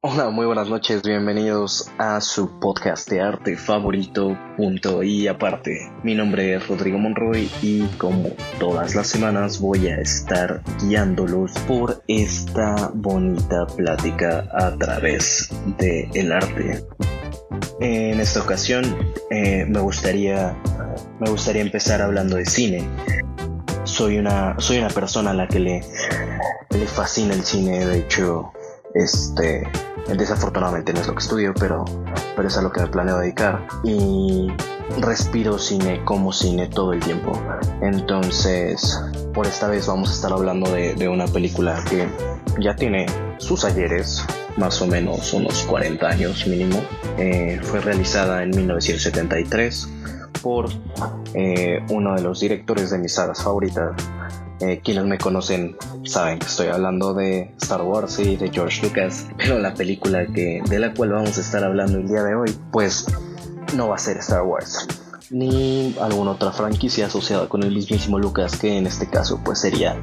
Hola, muy buenas noches, bienvenidos a su podcast de arte favorito, punto y aparte. Mi nombre es Rodrigo Monroy y como todas las semanas voy a estar guiándolos por esta bonita plática a través del el arte. En esta ocasión eh, me gustaría me gustaría empezar hablando de cine. Soy una soy una persona a la que le le fascina el cine, de hecho, este Desafortunadamente no es lo que estudio, pero, pero es a lo que me planeo dedicar. Y respiro cine como cine todo el tiempo. Entonces, por esta vez vamos a estar hablando de, una película que ya tiene sus ayeres, más o menos unos 40 años mínimo. Eh, fue realizada en 1973 por eh, uno de los directores de mis sagas favoritas, eh, quienes me conocen saben que estoy hablando de Star Wars y de George Lucas, pero la película que, de la cual vamos a estar hablando el día de hoy, pues no va a ser Star Wars ni alguna otra franquicia asociada con el mismísimo Lucas que en este caso pues sería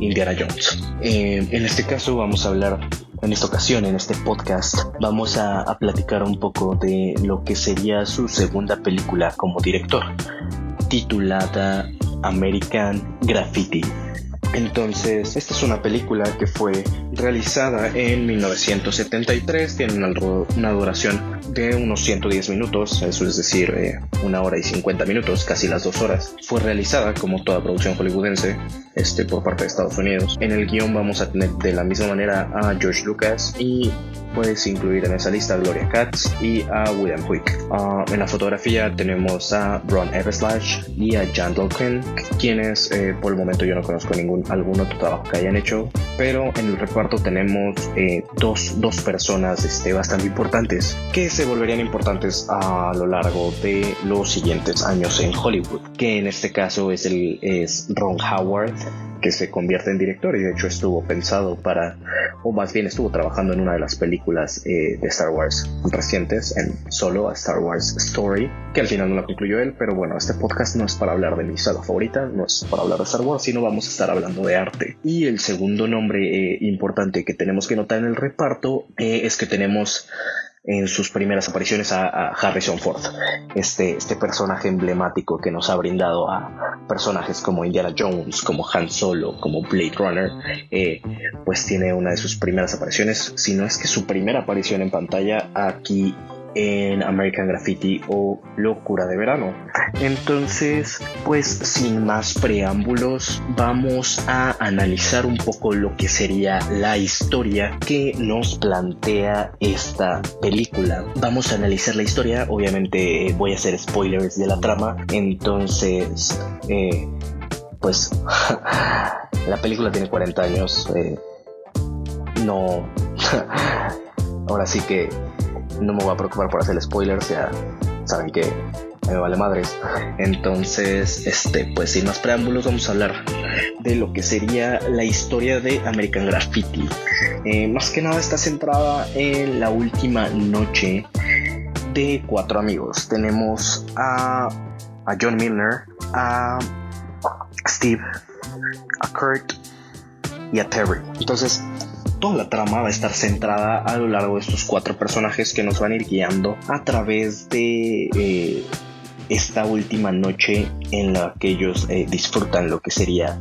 Indiana Jones. Eh, en este caso vamos a hablar, en esta ocasión, en este podcast, vamos a, a platicar un poco de lo que sería su segunda película como director, titulada American Graffiti. Entonces, esta es una película que fue realizada en 1973, tiene una, duración de unos 110 minutos, eso es decir, eh, una hora y 50 minutos, casi las dos horas. Fue realizada, como toda producción hollywoodense, este, por parte de Estados Unidos. En el guion vamos a tener de la misma manera a George Lucas y puedes incluir en esa lista a Gloria Katz y a William Quick. Ah, en la fotografía tenemos a Ron Everslash y a Jan Dolken, quienes eh, por el momento yo no conozco ningún algún otro trabajo que hayan hecho, pero en el reparto tenemos eh, dos, dos, personas este, bastante importantes que se volverían importantes a lo largo de los siguientes años en Hollywood, que en este caso es, el, es Ron Howard, que se convierte en director y de hecho estuvo pensado para, o más bien estuvo trabajando en una de las películas eh, de Star Wars recientes, en solo a Star Wars Story, que al final no la concluyó él, pero bueno, este podcast no es para hablar de mi saga favorita, no es para hablar de Star Wars, sino vamos a estar hablando de arte. Y el segundo nombre eh, importante que tenemos que notar en el reparto eh, es que tenemos en sus primeras apariciones a, Harrison Ford, este, este personaje emblemático que nos ha brindado a personajes como Indiana Jones, como Han Solo, como Blade Runner, eh, pues tiene una de sus primeras apariciones, si no es que su primera aparición en pantalla aquí en American Graffiti o Locura de Verano. Entonces, pues sin más preámbulos, vamos a analizar un poco lo que sería la historia que nos plantea esta película. Vamos a analizar la historia, obviamente voy a hacer spoilers de la trama, entonces, eh, pues la película tiene 40 años, eh, no... Ahora sí que no me voy a preocupar por hacer spoilers, ya saben que me vale madres. Entonces, este, pues sin más preámbulos, vamos a hablar de lo que sería la historia de American Graffiti. Eh, más que nada está centrada en la última noche de cuatro amigos. Tenemos a, a John Milner, a Steve, a Kurt y a Terry. Entonces, toda la trama va a estar centrada a lo largo de estos cuatro personajes que nos van a ir guiando a través de eh, esta última noche en la que ellos eh, disfrutan lo que sería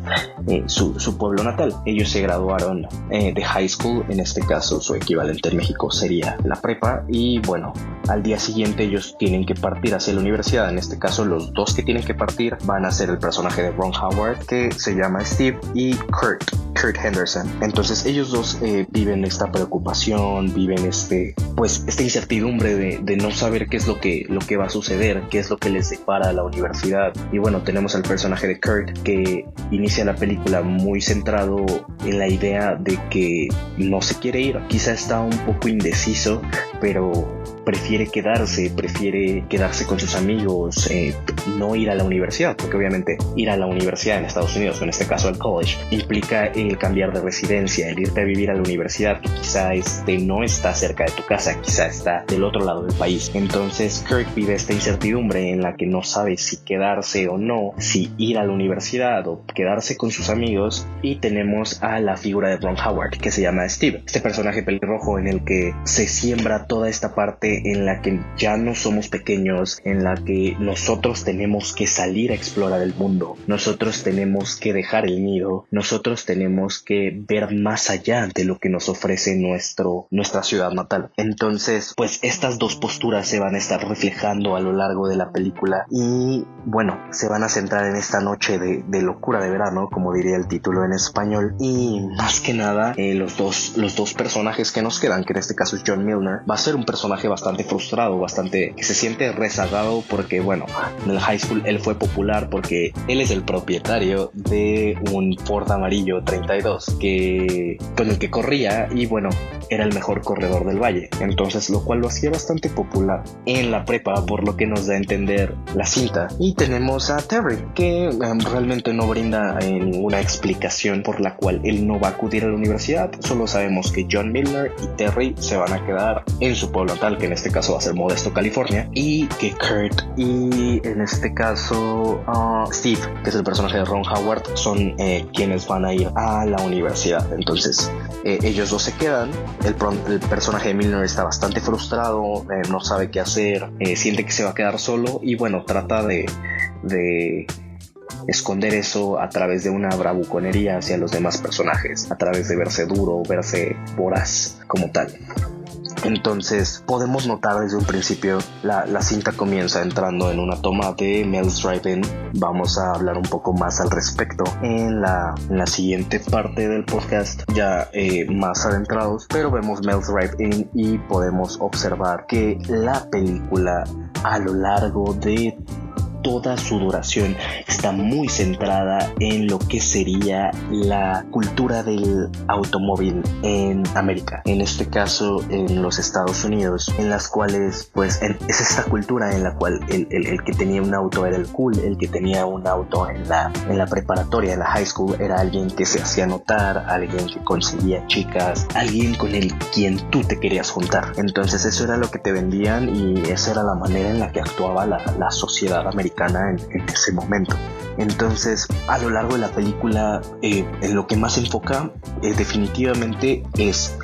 eh, su, pueblo natal. Ellos se graduaron eh, de high school, en este caso su equivalente en México sería la prepa, y bueno, al día siguiente ellos tienen que partir hacia la universidad. En este caso, los dos que tienen que partir van a ser el personaje de Ron Howard, que se llama Steve, y Kurt, Kurt Henderson. Entonces, ellos dos viven esta preocupación, viven este, pues, esta incertidumbre de, de, no saber qué es lo que, lo que va a suceder, qué es lo que les depara la universidad. Y bueno, tenemos al personaje de Kurt que inicia la película muy centrado en la idea de que no se quiere ir. Quizá está un poco indeciso, pero prefiere quedarse, prefiere quedarse con sus amigos, eh, no ir a la universidad, porque obviamente ir a la universidad en Estados Unidos, en este caso al college, implica el cambiar de residencia, el irte a vivir a la universidad, que quizá este, no está cerca de tu casa, quizá está del otro lado del país. Entonces Kirk vive esta incertidumbre en la que no sabe si quedarse o no, si ir a la universidad o quedarse con sus amigos, y tenemos a la figura de Ron Howard, que se llama Steve, este personaje pelirrojo en el que se siembra toda esta parte en la que ya no somos pequeños, en la que nosotros tenemos que salir a explorar el mundo, nosotros tenemos que dejar el nido, nosotros tenemos que ver más allá de lo que nos ofrece nuestro, nuestra ciudad natal. Entonces, pues estas dos posturas se van a estar reflejando a lo largo de la película y bueno, se van a centrar en esta noche de, locura de verano, como diría el título en español, y más que nada eh, los, dos, los dos personajes que nos quedan, que en este caso es John Milner, va a ser un personaje bastante frustrado, bastante que se siente rezagado porque, bueno, en el high school él fue popular porque él es el propietario de un Ford amarillo 32 que, con el que corría y, bueno, era el mejor corredor del valle. Entonces, lo cual lo hacía bastante popular en la prepa, por lo que nos da a entender la cinta. Y tenemos a Terry, que em, realmente no brinda eh, ninguna explicación por la cual él no va a acudir a la universidad. Solo sabemos que John Milner y Terry se van a quedar en su pueblo natal, que en este caso va a ser Modesto, California, y que Kurt y en este caso uh, Steve, que es el personaje de Ron Howard, son eh, quienes van a ir a la universidad. Entonces, eh, ellos dos se quedan. El, el, personaje de Milner está bastante frustrado, eh, no sabe qué hacer, siente que se va a quedar solo y bueno, trata de, de esconder eso a través de una bravuconería hacia los demás personajes, a través de verse duro, verse voraz como tal. Entonces podemos notar desde un principio la, cinta comienza entrando en una toma de Mel's Drive-In. Vamos a hablar un poco más al respecto en la, siguiente parte del podcast ya eh, más adentrados. Pero vemos Mel's Drive-In y podemos observar que la película a lo largo de toda su duración está muy centrada en lo que sería la cultura del automóvil en América, en este caso en los Estados Unidos, en las cuales pues es esta cultura en la cual el, el, que tenía un auto era el cool, el que tenía un auto en la, en la preparatoria, en la high school, era alguien que se hacía notar, alguien que conseguía chicas, alguien con el quien tú te querías juntar. Entonces eso era lo que te vendían y esa era la manera en la que actuaba la, la sociedad americana en, ese momento. Entonces, a lo largo de la película, eh, en lo que más se enfoca eh, definitivamente es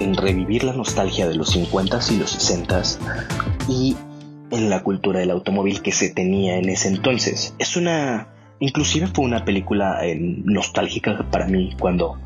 en revivir la nostalgia de los 50s y los 60s y en la cultura del automóvil que se tenía en ese entonces. Es una... Inclusive fue una película eh, nostálgica para mí cuando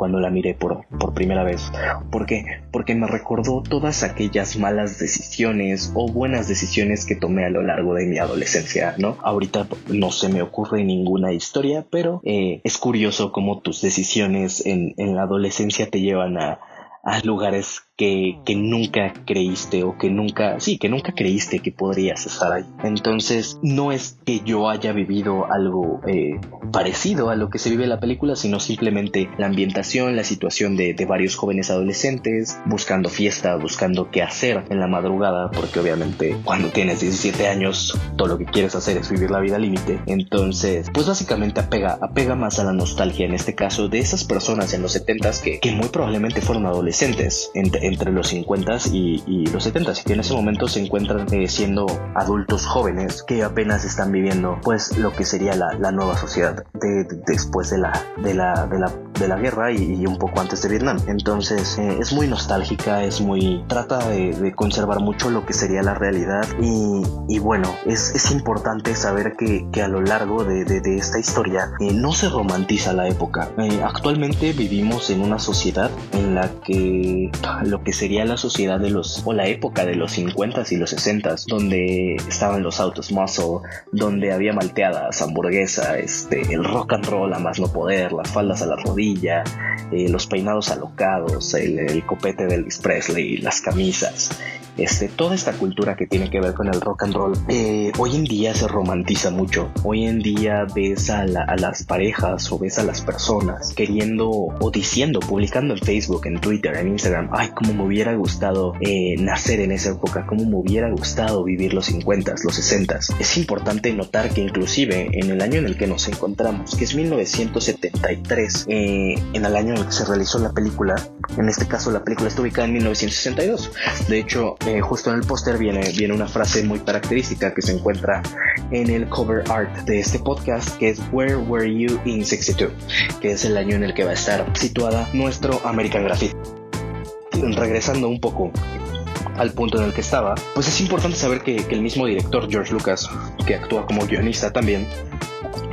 cuando la miré por, por primera vez. ¿Por qué? Porque me recordó todas aquellas malas decisiones o buenas decisiones que tomé a lo largo de mi adolescencia, ¿no? Ahorita no se me ocurre ninguna historia, pero eh, es curioso cómo tus decisiones en, en la adolescencia te llevan a, a lugares que, nunca creíste o que nunca, sí, que nunca creíste que podrías estar ahí. Entonces, no es que yo haya vivido algo eh, parecido a lo que se vive en la película, sino simplemente la ambientación, la situación de, varios jóvenes adolescentes buscando fiesta, buscando qué hacer en la madrugada, porque obviamente cuando tienes 17 años, todo lo que quieres hacer es vivir la vida límite. Entonces, pues básicamente apega, apega más a la nostalgia, en este caso, de esas personas en los 70s que, que muy probablemente fueron adolescentes. Entre los 50 y, y los 70 y que en ese momento se encuentran eh, siendo adultos jóvenes que apenas están viviendo pues lo que sería la, nueva sociedad de, después de la, de la, de la, de la guerra y, un poco antes de Vietnam. Entonces eh, es muy nostálgica, es muy... trata de, de, conservar mucho lo que sería la realidad y, y bueno, es, es, importante saber que, que, a lo largo de, de esta historia eh, no se romantiza la época. actualmente vivimos en una sociedad en la que lo que sería la sociedad de los, o la época de los 50s y los 60s, donde estaban los autos muscle, donde había malteadas, hamburguesa, este, el rock and roll a más no poder, las faldas a la eh, los peinados alocados, el, el copete de Elvis Presley, las camisas. Este, toda esta cultura que tiene que ver con el rock and roll, eh, hoy en día se romantiza mucho. Hoy en día ves a, las parejas o ves a las personas queriendo o diciendo, publicando en Facebook, en Twitter, en Instagram, ay, cómo me hubiera gustado eh, nacer en esa época, cómo me hubiera gustado vivir los 50, los 60. Es importante notar que inclusive en el año en el que nos encontramos, que es 1973, eh, en el año en el que se realizó la película, en este caso la película está ubicada en 1962. De hecho, eh, justo en el póster viene, viene una frase muy característica que se encuentra en el cover art de este podcast, que es Where Were You in 62, que es el año en el que va a estar situada nuestro American Graffiti. Regresando un poco al punto en el que estaba, pues es importante saber que, el mismo director George Lucas, que actúa como guionista también,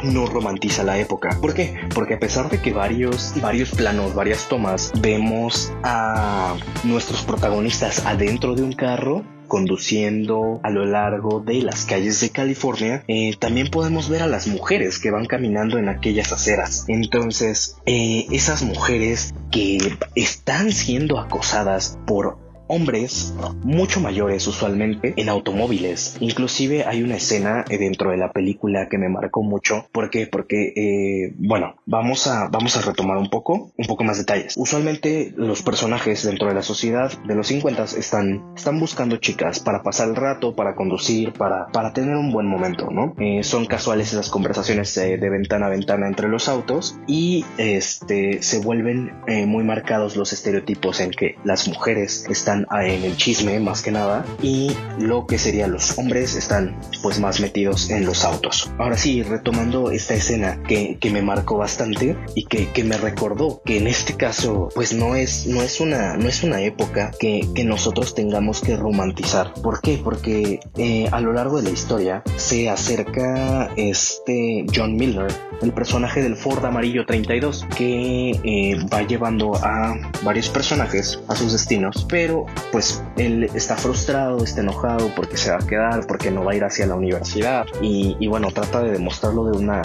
no romantiza la época. ¿Por qué? Porque a pesar de que varios, varios planos, varias tomas, vemos a nuestros protagonistas adentro de un carro, conduciendo a lo largo de las calles de California, eh, también podemos ver a las mujeres que van caminando en aquellas aceras. Entonces, eh, esas mujeres que están siendo acosadas por hombres mucho mayores usualmente en automóviles. Inclusive hay una escena dentro de la película que me marcó mucho. ¿Por qué? Porque, eh, bueno, vamos a, vamos a retomar un poco, un poco más detalles. Usualmente los personajes dentro de la sociedad de los 50 están, están buscando chicas para pasar el rato, para conducir, para, para tener un buen momento, ¿no? Eh, son casuales esas conversaciones de, ventana a ventana entre los autos y este, se vuelven eh, muy marcados los estereotipos en que las mujeres están en el chisme más que nada y lo que serían los hombres están pues más metidos en los autos. Ahora sí, retomando esta escena que, que me marcó bastante y que, que, me recordó que en este caso pues no es, no es, una, no es una época que, que nosotros tengamos que romantizar. ¿Por qué? Porque eh, a lo largo de la historia se acerca este John Miller, el personaje del Ford amarillo 32, que eh, va llevando a varios personajes a sus destinos, pero pues él está frustrado, está enojado porque se va a quedar, porque no va a ir hacia la universidad. Y, bueno, trata de demostrarlo de una,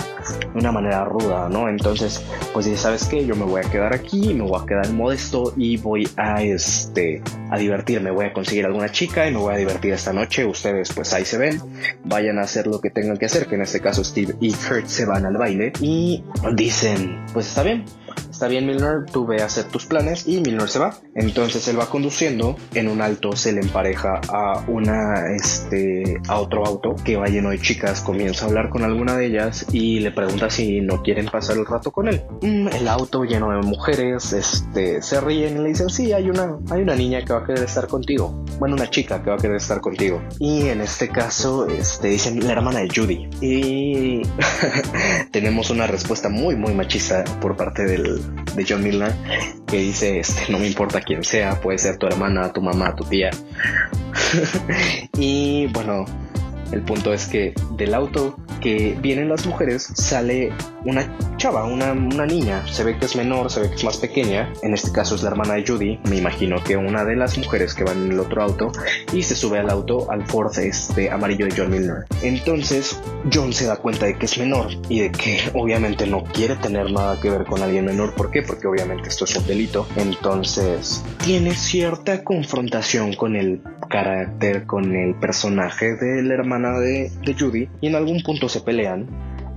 una manera ruda, ¿no? Entonces, pues dice, ¿sabes qué? Yo me voy a quedar aquí, me voy a quedar modesto y voy a, este, a divertirme, voy a conseguir alguna chica y me voy a divertir esta noche, ustedes pues ahí se ven, vayan a hacer lo que tengan que hacer, que en este caso Steve y Kurt se van al baile. Y dicen, pues está bien, está bien Milner, tú ve a hacer tus planes y Milner se va. Entonces él va conduciendo, en un alto se le empareja a una, este, a otro auto que va lleno de chicas, comienza a hablar con alguna de ellas y le pregunta si no quieren pasar el rato con él. Mm, el auto lleno de mujeres, este, se ríen y le dicen, sí, hay una, hay una niña que va a querer estar contigo. Bueno, una chica que va a querer estar contigo. Y en este caso, este, dicen la hermana de Judy. Y tenemos una respuesta muy, muy machista por parte de John Milner que dice, este, no me importa quién sea, puede ser tu hermana, tu mamá, tu tía. y bueno, el punto es que del auto que vienen las mujeres sale una chava, una, niña. Se ve que es menor, se ve que es más pequeña. En este caso es la hermana de Judy. Me imagino que una de las mujeres que van en el otro auto y se sube al auto al Ford este amarillo de John Milner. Entonces John se da cuenta de que es menor y de que obviamente no quiere tener nada que ver con alguien menor. ¿Por qué? Porque obviamente esto es un delito. Entonces tiene cierta confrontación con el carácter, con el personaje de la de Judy y en algún punto se pelean.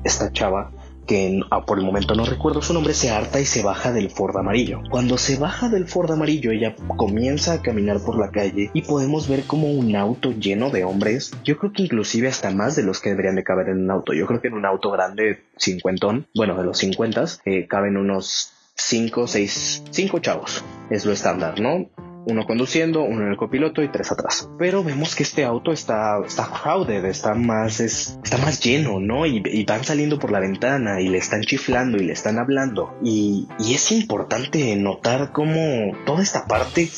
Esta chava que ah, por el momento no recuerdo su nombre, se harta y se baja del Ford amarillo. Cuando se baja del Ford amarillo, ella comienza a caminar por la calle y podemos ver como un auto lleno de hombres, yo creo que inclusive hasta más de los que deberían de caber en un auto. Yo creo que en un auto grande, cincuentón, bueno, de los cincuentas, eh, caben unos 5, 6, 5 chavos. Es lo estándar, ¿no? Uno conduciendo, uno en el copiloto y tres atrás. Pero vemos que este auto está, está crowded, está más, es, está más lleno, ¿no? Y, van saliendo por la ventana y le están chiflando y le están hablando. Y, y es importante notar cómo toda esta parte,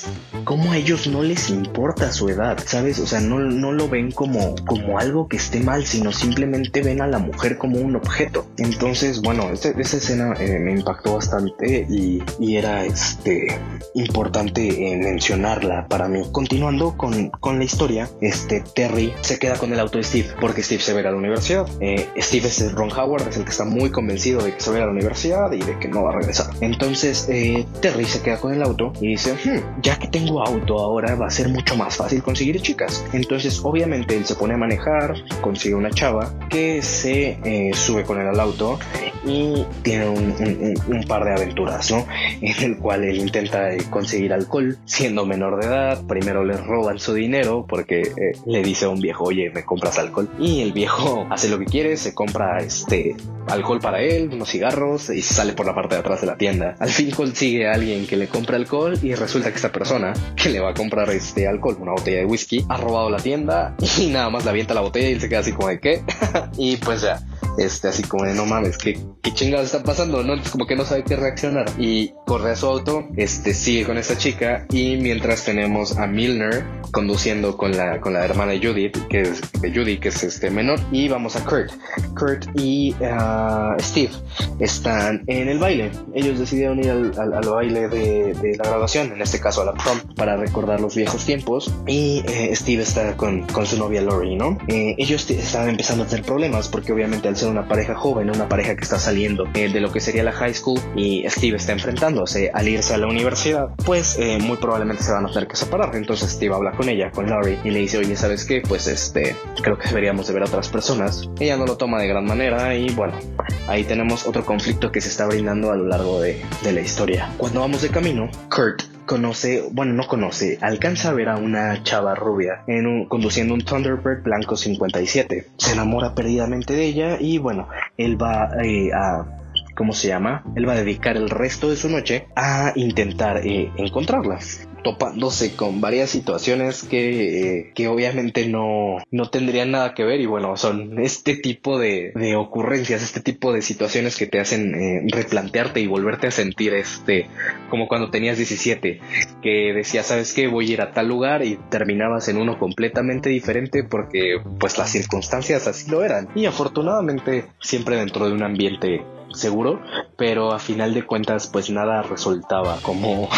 cómo a ellos no les importa su edad, ¿sabes? O sea, no, no lo ven como, como algo que esté mal, sino simplemente ven a la mujer como un objeto. Entonces, bueno, esta, escena eh, me impactó bastante y, y era este, importante en mencionarla para mí. Continuando con, con la historia, este Terry se queda con el auto de Steve porque Steve se va a la universidad. Eh, Steve es Ron Howard, es el que está muy convencido de que se va a la universidad y de que no va a regresar. Entonces eh, Terry se queda con el auto y dice, hmm, ya que tengo auto ahora va a ser mucho más fácil conseguir chicas. Entonces obviamente él se pone a manejar, consigue una chava que se eh, sube con él al auto y tiene un, par de aventuras, ¿no? En el cual él intenta conseguir alcohol siendo menor de edad. Primero le roban su dinero porque eh, le dice a un viejo, oye, me compras alcohol. Y el viejo hace lo que quiere, se compra este alcohol para él, unos cigarros y sale por la parte de atrás de la tienda. Al fin consigue a alguien que le compra alcohol y resulta que esta persona que le va a comprar este alcohol, una botella de whisky, ha robado la tienda y nada más le avienta la botella y se queda así como de qué. y pues ya este, así como de no mames, ¿qué, qué chingados está pasando? No, como que no sabe qué reaccionar. Y corre a su auto, este, sigue con esta chica y mientras tenemos a Milner conduciendo con la, con la hermana de Judith, que es de Judy, que es este menor, y vamos a Kurt. Kurt y uh, Steve están en el baile. Ellos decidieron ir al, al, baile de, la graduación, en este caso a la prom, para recordar los viejos tiempos. Y eh, Steve está con, con, su novia Lori, ¿no? Eh, ellos estaban empezando a tener problemas porque obviamente al ser una pareja joven, una pareja que está saliendo eh, de lo que sería la high school y Steve está enfrentándose al irse a la universidad, pues eh, muy probablemente se van a tener que separar. Entonces Steve habla con ella, con Laurie, y le dice, oye, ¿sabes qué? Pues este, creo que deberíamos de ver a otras personas. Ella no lo toma de gran manera y bueno, ahí tenemos otro conflicto que se está brindando a lo largo de, de la historia. Cuando vamos de camino, Kurt conoce, bueno, no conoce, alcanza a ver a una chava rubia en un, conduciendo un Thunderbird blanco 57. Se enamora perdidamente de ella y bueno, él va eh, a ¿cómo se llama? Él va a dedicar el resto de su noche a intentar eh, encontrarlas topándose con varias situaciones que, eh, que obviamente no, no tendrían nada que ver y bueno, son este tipo de, de ocurrencias, este tipo de situaciones que te hacen eh, replantearte y volverte a sentir este, como cuando tenías 17, que decías, ¿sabes qué? Voy a ir a tal lugar y terminabas en uno completamente diferente porque pues las circunstancias así lo eran. Y afortunadamente siempre dentro de un ambiente seguro, pero a final de cuentas pues nada resultaba como,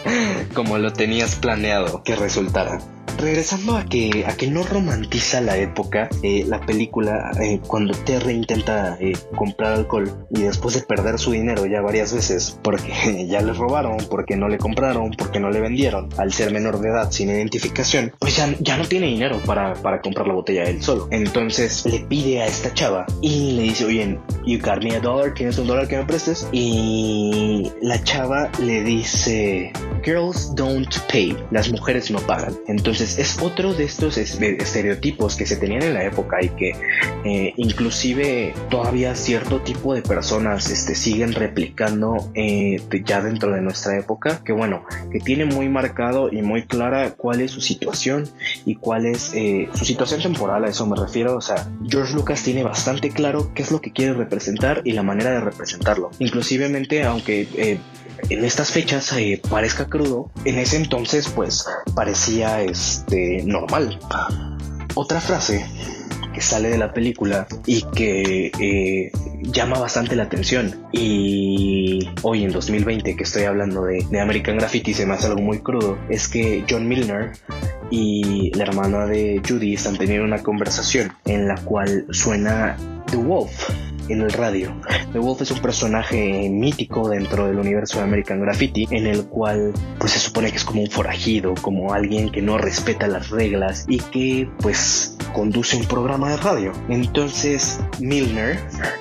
como lo tenías planeado que resultara regresando a que, a que no romantiza la época, eh, la película, eh, cuando Terry intenta eh, comprar alcohol y después de perder su dinero ya varias veces porque ya le robaron, porque no le compraron, porque no le vendieron, al ser menor de edad sin identificación, pues ya, ya no tiene dinero para, para comprar la botella él solo. Entonces le pide a esta chava y le dice, oye, you got me a dollar, ¿tienes un dólar que me prestes? Y la chava le dice, girls don't pay, las mujeres no pagan. Entonces es otro de estos estereotipos que se tenían en la época y que eh, inclusive todavía cierto tipo de personas este, siguen replicando eh, ya dentro de nuestra época, que bueno, que tiene muy marcado y muy clara cuál es su situación y cuál es eh, su situación temporal, a eso me refiero, o sea, George Lucas tiene bastante claro qué es lo que quiere representar y la manera de representarlo. Inclusivemente, aunque en estas fechas eh, parezca crudo, en ese entonces pues parecía este normal. Otra frase que sale de la película y que eh, llama bastante la atención y hoy en 2020 que estoy hablando de, de American Graffiti se me hace algo muy crudo es que John Milner y la hermana de Judy están teniendo una conversación en la cual suena The Wolf el radio. The Wolf es un personaje mítico dentro del universo de American Graffiti, en el cual pues se supone que es como un forajido, como alguien que no respeta las reglas y que pues conduce un programa de radio. Entonces Milner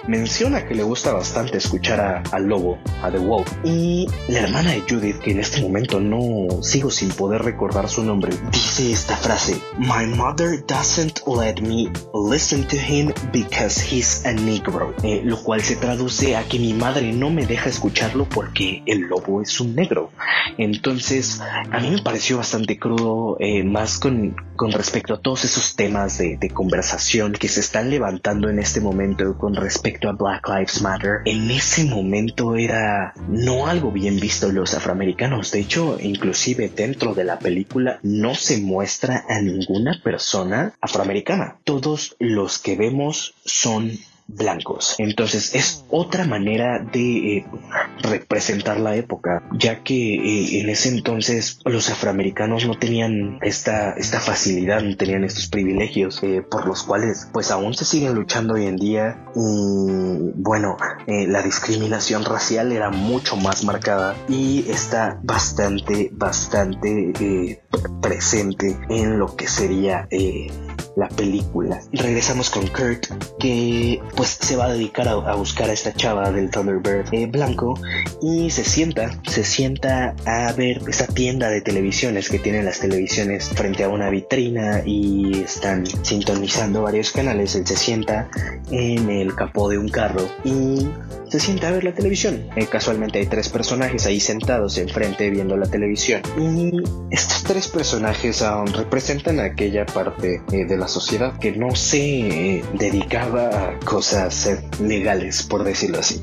menciona que le gusta bastante escuchar al lobo, a The Wolf, y la hermana de Judith, que en este momento no sigo sin poder recordar su nombre, dice esta frase: My mother doesn't let me listen to him because he's a negro. Eh, lo cual se traduce a que mi madre no me deja escucharlo porque el lobo es un negro. Entonces, a mí me pareció bastante crudo, eh, más con, con, respecto a todos esos temas de, de, conversación que se están levantando en este momento con respecto a Black Lives Matter. En ese momento era no algo bien visto los afroamericanos. De hecho, inclusive dentro de la película no se muestra a ninguna persona afroamericana. Todos los que vemos son blancos. Entonces es otra manera de, eh, representar la época, ya que eh, en ese entonces los afroamericanos no tenían esta, esta facilidad, no tenían estos privilegios eh, por los cuales pues aún se siguen luchando hoy en día y bueno, la discriminación racial era mucho más marcada y está bastante, bastante presente en lo que sería la película. Regresamos con Kurt, que pues se va a dedicar a, buscar a esta chava del Thunderbird eh, blanco y se sienta, se sienta a ver esa tienda de televisiones que tienen las televisiones frente a una vitrina y están sintonizando varios canales. Él se sienta en el capó de un carro y se sienta a ver la televisión. Eh, casualmente hay tres personajes ahí sentados enfrente viendo la televisión y estos tres personajes aún representan aquella parte eh, de la sociedad que no se dedicaba a cosas legales, por decirlo así.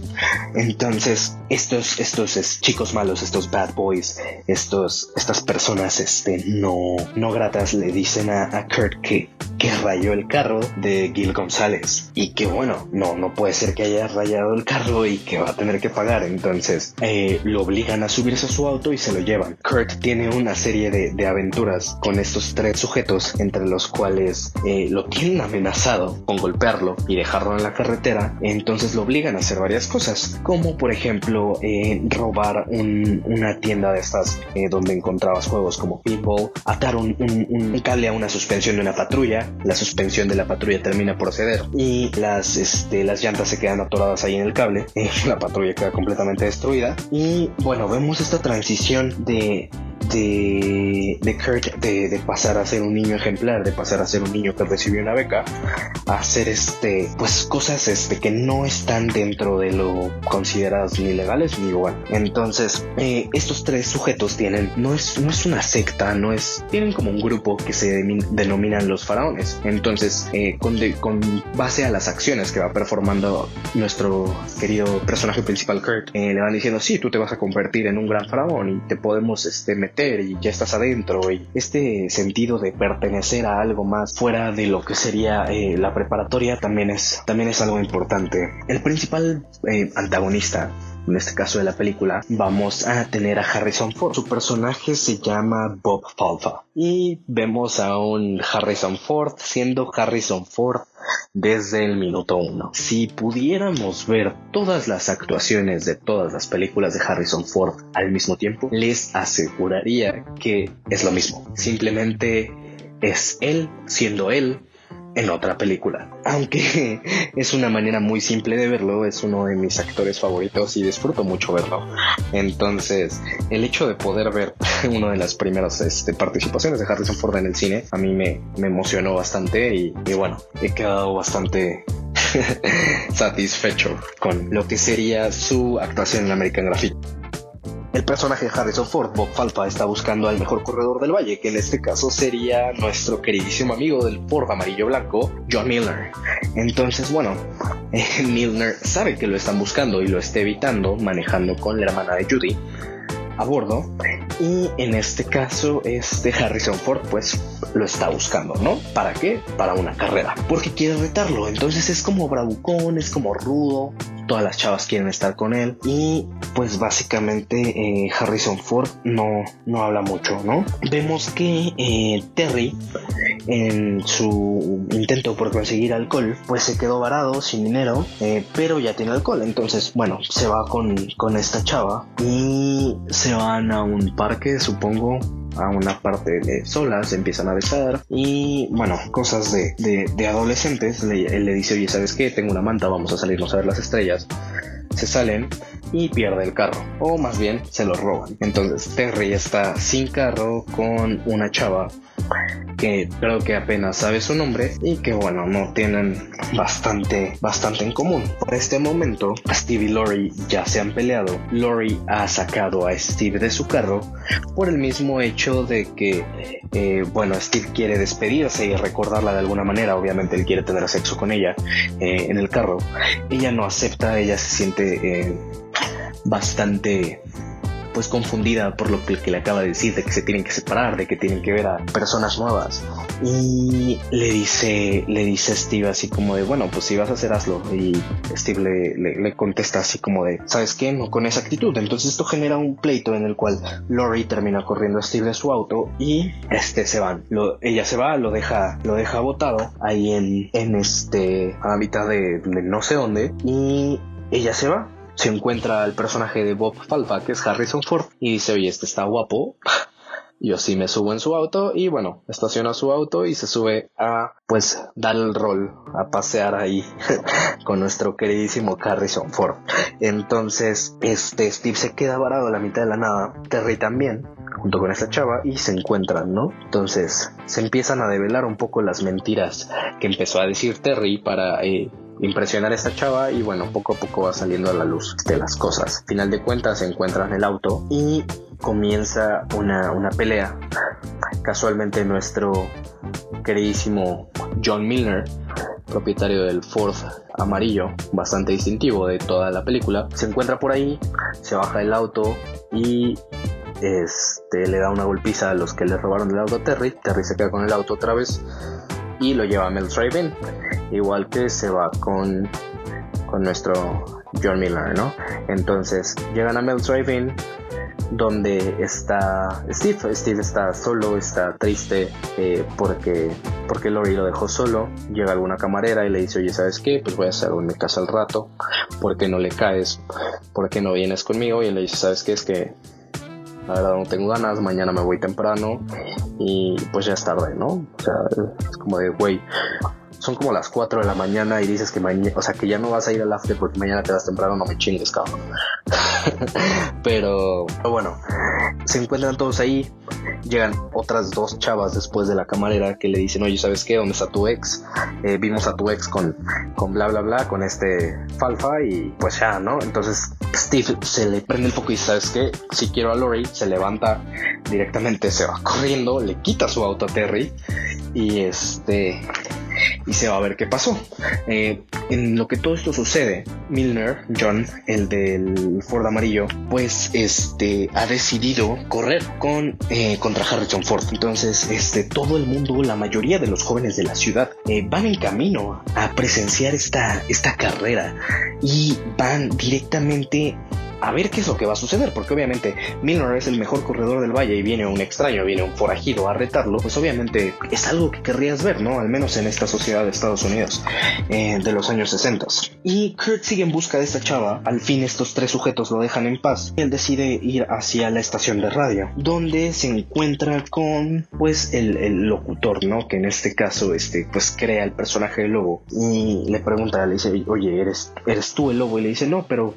Entonces, estos, estos chicos malos, estos bad boys, estos, estas personas este, no, no gratas le dicen a, a Kurt que, que rayó el carro de Gil González y que bueno, no, no puede ser que haya rayado el carro y que va a tener que pagar. Entonces, eh, lo obligan a subirse a su auto y se lo llevan. Kurt tiene una serie de, de aventuras con estos tres sujetos, entre los cuales eh, lo tienen amenazado con golpearlo y dejarlo en la carretera, entonces lo obligan a hacer varias cosas, como por ejemplo eh, robar una tienda de estas eh, donde encontrabas juegos como pinball, atar un, cable a una suspensión de una patrulla, la suspensión de la patrulla termina por ceder y las, este, las llantas se quedan atoradas ahí en el cable, la patrulla queda completamente destruida y bueno, vemos esta transición de de, de Kurt de, pasar a ser un niño ejemplar, de pasar a ser un niño que recibió una beca, a hacer este, pues cosas este, que no están dentro de lo consideradas ni legales ni igual. Entonces, eh, estos tres sujetos tienen, no es, no es una secta, no es, tienen como un grupo que se denominan los faraones. Entonces, eh, con, con base a las acciones que va performando nuestro querido personaje principal Kurt, eh, le van diciendo, sí, tú te vas a convertir en un gran faraón y te podemos este, meter y ya estás adentro y este sentido de pertenecer a algo más fuera de lo que sería eh, la preparatoria también es, también es algo importante. El principal eh, antagonista en este caso de la película, vamos a tener a Harrison Ford. Su personaje se llama Bob Falfa. Y vemos a un Harrison Ford siendo Harrison Ford desde el minuto uno. Si pudiéramos ver todas las actuaciones de todas las películas de Harrison Ford al mismo tiempo, les aseguraría que es lo mismo. Simplemente es él siendo él en otra película. Aunque es una manera muy simple de verlo, es uno de mis actores favoritos y disfruto mucho verlo. Entonces, el hecho de poder ver una de las primeras este, participaciones de Harrison Ford en el cine, a mí me, emocionó bastante y, y bueno, he quedado bastante satisfecho con lo que sería su actuación en American Graffiti. El personaje de Harrison Ford, Bob Falpa, está buscando al mejor corredor del valle, que en este caso sería nuestro queridísimo amigo del Ford amarillo blanco, John Milner. Entonces, bueno, Milner sabe que lo están buscando y lo está evitando manejando con la hermana de Judy a bordo y en este caso este Harrison Ford pues lo está buscando, ¿no? ¿Para qué? Para una carrera, porque quiere retarlo, entonces es como bravucón, es como rudo, todas las chavas quieren estar con él y pues básicamente eh, Harrison Ford no, no habla mucho, ¿no? Vemos que eh, Terry en su intento por conseguir alcohol pues se quedó varado sin dinero eh, pero ya tiene alcohol entonces bueno se va con, con esta chava y se van a un parque supongo a una parte de solas, se empiezan a besar y bueno, cosas de, de, adolescentes. Le, él le dice, oye, ¿sabes qué? Tengo una manta, vamos a salirnos a ver las estrellas. Se salen y pierde el carro, o más bien se lo roban. Entonces Terry está sin carro con una chava que creo que apenas sabe su nombre y que bueno, no tienen bastante, bastante en común. Por este momento, Steve y Lori ya se han peleado. Lori ha sacado a Steve de su carro por el mismo hecho de que, eh, bueno, Steve quiere despedirse y recordarla de alguna manera. Obviamente él quiere tener sexo con ella eh, en el carro. Ella no acepta, ella se siente eh, bastante pues confundida por lo que, le acaba de decir, de que se tienen que separar, de que tienen que ver a personas nuevas. Y le dice, le dice Steve así como de, bueno, pues si vas a hacer hazlo. Y Steve le, le, contesta así como de, ¿sabes qué? No con esa actitud. Entonces esto genera un pleito en el cual Lori termina corriendo a Steve de su auto y este se van. Ella se va, lo deja, lo deja botado ahí en, en este, a mitad de, de no sé dónde. Y ella se va se encuentra el personaje de Bob Falfa, que es Harrison Ford, y dice, oye, este está guapo. Yo sí me subo en su auto y bueno, estaciona su auto y se sube a pues dar el rol, a pasear ahí con nuestro queridísimo Harrison Ford. Entonces, este Steve se queda varado a la mitad de la nada, Terry también, junto con esta chava y se encuentran, ¿no? Entonces se empiezan a develar un poco las mentiras que empezó a decir Terry para eh, impresionar a esta chava y bueno, poco a poco va saliendo a la luz de las cosas. Final de cuentas se encuentran en el auto y comienza una, una pelea. Casualmente nuestro queridísimo John Milner, propietario del Ford amarillo, bastante distintivo de toda la película, se encuentra por ahí, se baja del auto y este, le da una golpiza a los que le robaron el auto a Terry. Terry se queda con el auto otra vez y lo lleva a Mel Drive-In igual que se va con, con nuestro John Miller, ¿no? Entonces llegan a Mel Drive-In donde está Steve. Steve está solo, está triste eh, porque, porque Lori lo dejó solo. Llega alguna camarera y le dice, oye, ¿sabes qué? Pues voy a algo en mi casa al rato. ¿Por qué no le caes? ¿Por qué no vienes conmigo? Y le dice, ¿sabes qué? Es que la verdad no tengo ganas, mañana me voy temprano y pues ya es tarde, ¿no? O sea, es como de, güey, son como las 4 de la mañana y dices que mañana, o sea, que ya no vas a ir al after porque mañana te vas temprano, no me chingues, cabrón. pero, bueno, se encuentran todos ahí. Llegan otras dos chavas después de la camarera que le dicen, oye, ¿sabes qué? ¿Dónde está tu ex? Eh, vimos a tu ex con, con bla, bla, bla, con este Falfa y pues ya, ¿no? Entonces Steve se le prende el foco y ¿sabes qué? Si quiero a Lori, se levanta directamente, se va corriendo, le quita su auto a Terry y este y se va a ver qué pasó. Eh, en lo que todo esto sucede, Milner, John, el del Ford amarillo, pues este ha decidido correr con eh, contra Harrison Ford. Entonces, este todo el mundo, la mayoría de los jóvenes de la ciudad, eh, van en camino a presenciar esta, esta carrera y van directamente a ver qué es lo que va a suceder, porque obviamente Milner es el mejor corredor del valle y viene un extraño, viene un forajido a retarlo, pues obviamente es algo que querrías ver, ¿no? Al menos en esta sociedad de Estados Unidos eh, de los años 60. Y Kurt sigue en busca de esta chava, al fin estos tres sujetos lo dejan en paz y él decide ir hacia la estación de radio, donde se encuentra con pues el, locutor, ¿no? Que en este caso, este, pues crea el personaje del lobo y le pregunta, le dice, oye, ¿eres, eres tú el lobo? Y le dice, no, pero